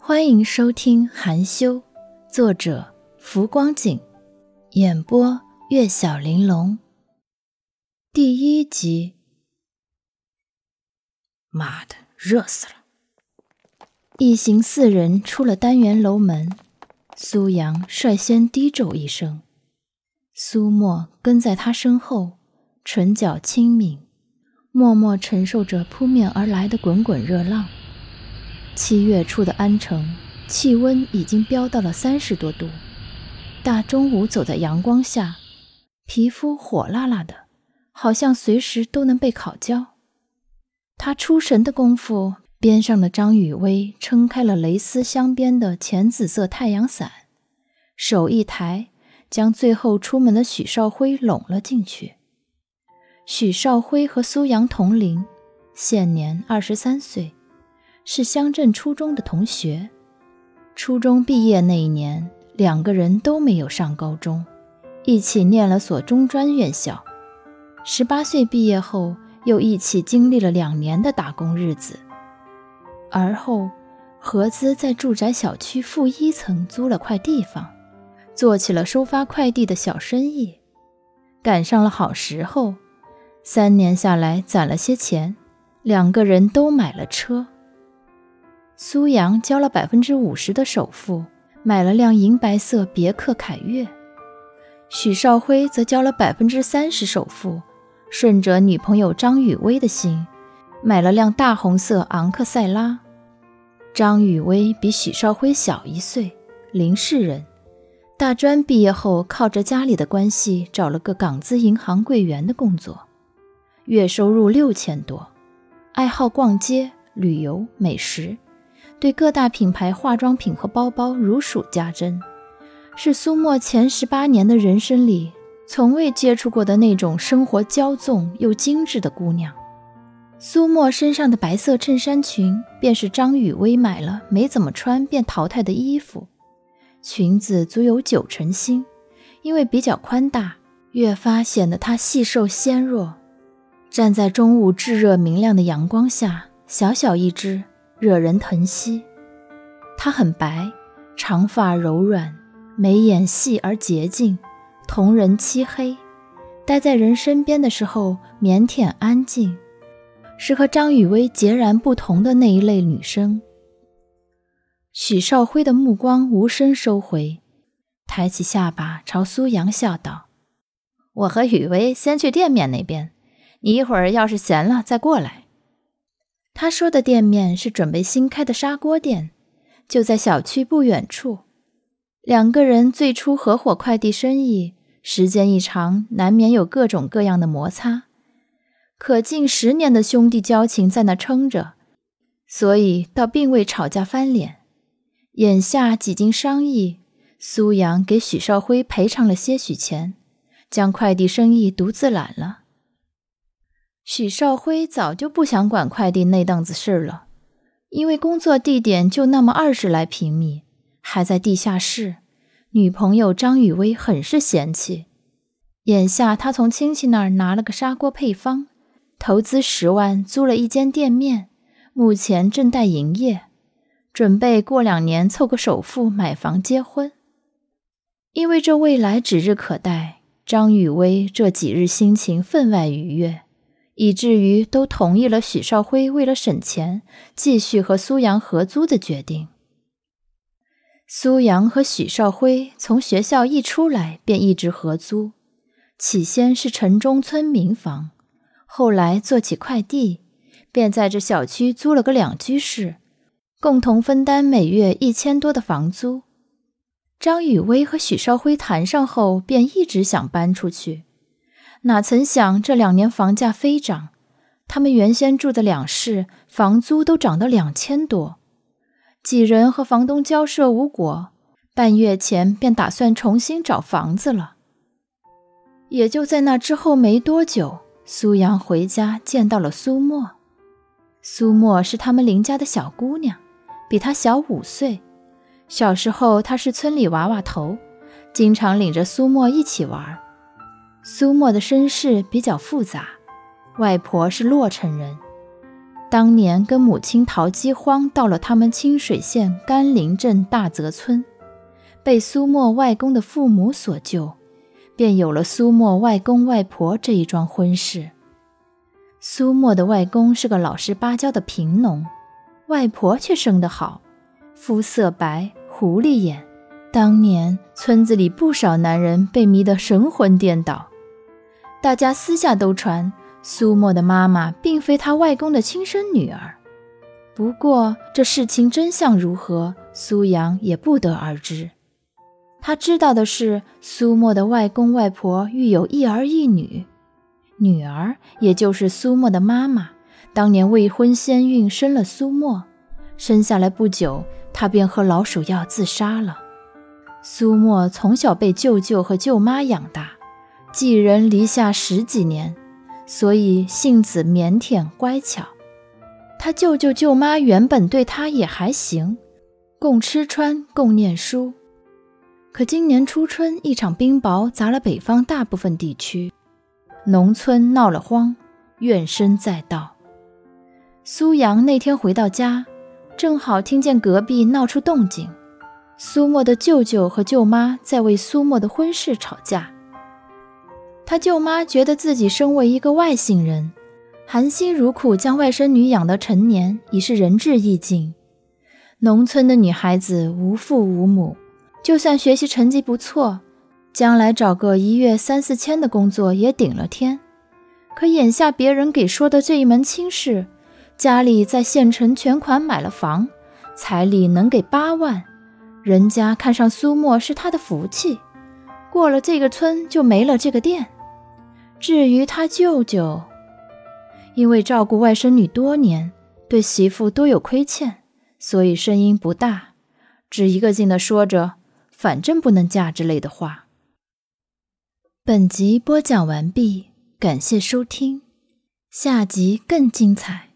欢迎收听《含羞》，作者浮光景，演播月小玲珑。第一集。妈的，热死了！一行四人出了单元楼门，苏阳率先低咒一声，苏沫跟在他身后，唇角轻抿，默默承受着扑面而来的滚滚热浪。七月初的安城，气温已经飙到了三十多度，大中午走在阳光下，皮肤火辣辣的，好像随时都能被烤焦。他出神的功夫。边上的张雨薇撑开了蕾丝镶边的浅紫色太阳伞，手一抬，将最后出门的许少辉拢了进去。许少辉和苏阳同龄，现年二十三岁，是乡镇初中的同学。初中毕业那一年，两个人都没有上高中，一起念了所中专院校。十八岁毕业后，又一起经历了两年的打工日子。而后，何姿在住宅小区负一层租了块地方，做起了收发快递的小生意。赶上了好时候，三年下来攒了些钱，两个人都买了车。苏阳交了百分之五十的首付，买了辆银白色别克凯越；许少辉则交了百分之三十首付，顺着女朋友张雨薇的心。买了辆大红色昂克赛拉。张雨薇比许少辉小一岁，林氏人。大专毕业后，靠着家里的关系找了个港资银行柜员的工作，月收入六千多。爱好逛街、旅游、美食，对各大品牌化妆品和包包如数家珍，是苏沫前十八年的人生里从未接触过的那种生活骄纵又精致的姑娘。苏沫身上的白色衬衫裙，便是张雨薇买了没怎么穿便淘汰的衣服。裙子足有九成新，因为比较宽大，越发显得她细瘦纤弱。站在中午炙热明亮的阳光下，小小一只，惹人疼惜。她很白，长发柔软，眉眼细而洁净，瞳仁漆黑。待在人身边的时候，腼腆安静。是和张雨薇截然不同的那一类女生。许少辉的目光无声收回，抬起下巴朝苏阳笑道：“我和雨薇先去店面那边，你一会儿要是闲了再过来。”他说的店面是准备新开的砂锅店，就在小区不远处。两个人最初合伙快递生意，时间一长，难免有各种各样的摩擦。可近十年的兄弟交情在那撑着，所以倒并未吵架翻脸。眼下几经商议，苏阳给许少辉赔偿了些许钱，将快递生意独自揽了。许少辉早就不想管快递那档子事了，因为工作地点就那么二十来平米，还在地下室，女朋友张雨薇很是嫌弃。眼下他从亲戚那儿拿了个砂锅配方。投资十万租了一间店面，目前正待营业，准备过两年凑个首付买房结婚。因为这未来指日可待，张雨薇这几日心情分外愉悦，以至于都同意了许少辉为了省钱继续和苏阳合租的决定。苏阳和许少辉从学校一出来便一直合租，起先是城中村民房。后来做起快递，便在这小区租了个两居室，共同分担每月一千多的房租。张雨薇和许少辉谈上后，便一直想搬出去，哪曾想这两年房价飞涨，他们原先住的两室房租都涨到两千多。几人和房东交涉无果，半月前便打算重新找房子了。也就在那之后没多久。苏阳回家见到了苏沫，苏沫是他们林家的小姑娘，比他小五岁。小时候她是村里娃娃头，经常领着苏沫一起玩。苏沫的身世比较复杂，外婆是洛城人，当年跟母亲逃饥荒，到了他们清水县甘霖镇大泽村，被苏沫外公的父母所救，便有了苏沫外公外婆这一桩婚事。苏沫的外公是个老实巴交的贫农，外婆却生得好，肤色白，狐狸眼。当年村子里不少男人被迷得神魂颠倒，大家私下都传。苏沫的妈妈并非他外公的亲生女儿，不过这事情真相如何，苏阳也不得而知。他知道的是，苏沫的外公外婆育有一儿一女，女儿也就是苏沫的妈妈，当年未婚先孕生了苏沫，生下来不久，她便喝老鼠药自杀了。苏沫从小被舅舅和舅妈养大，寄人篱下十几年。所以性子腼腆乖巧，他舅舅舅妈原本对他也还行，共吃穿共念书。可今年初春，一场冰雹砸了北方大部分地区，农村闹了荒，怨声载道。苏阳那天回到家，正好听见隔壁闹出动静，苏沫的舅舅和舅妈在为苏沫的婚事吵架。他舅妈觉得自己身为一个外姓人，含辛茹苦将外甥女养到成年，已是仁至义尽。农村的女孩子无父无母，就算学习成绩不错，将来找个一月三四千的工作也顶了天。可眼下别人给说的这一门亲事，家里在县城全款买了房，彩礼能给八万，人家看上苏沫是他的福气，过了这个村就没了这个店。至于他舅舅，因为照顾外甥女多年，对媳妇多有亏欠，所以声音不大，只一个劲的说着“反正不能嫁”之类的话。本集播讲完毕，感谢收听，下集更精彩。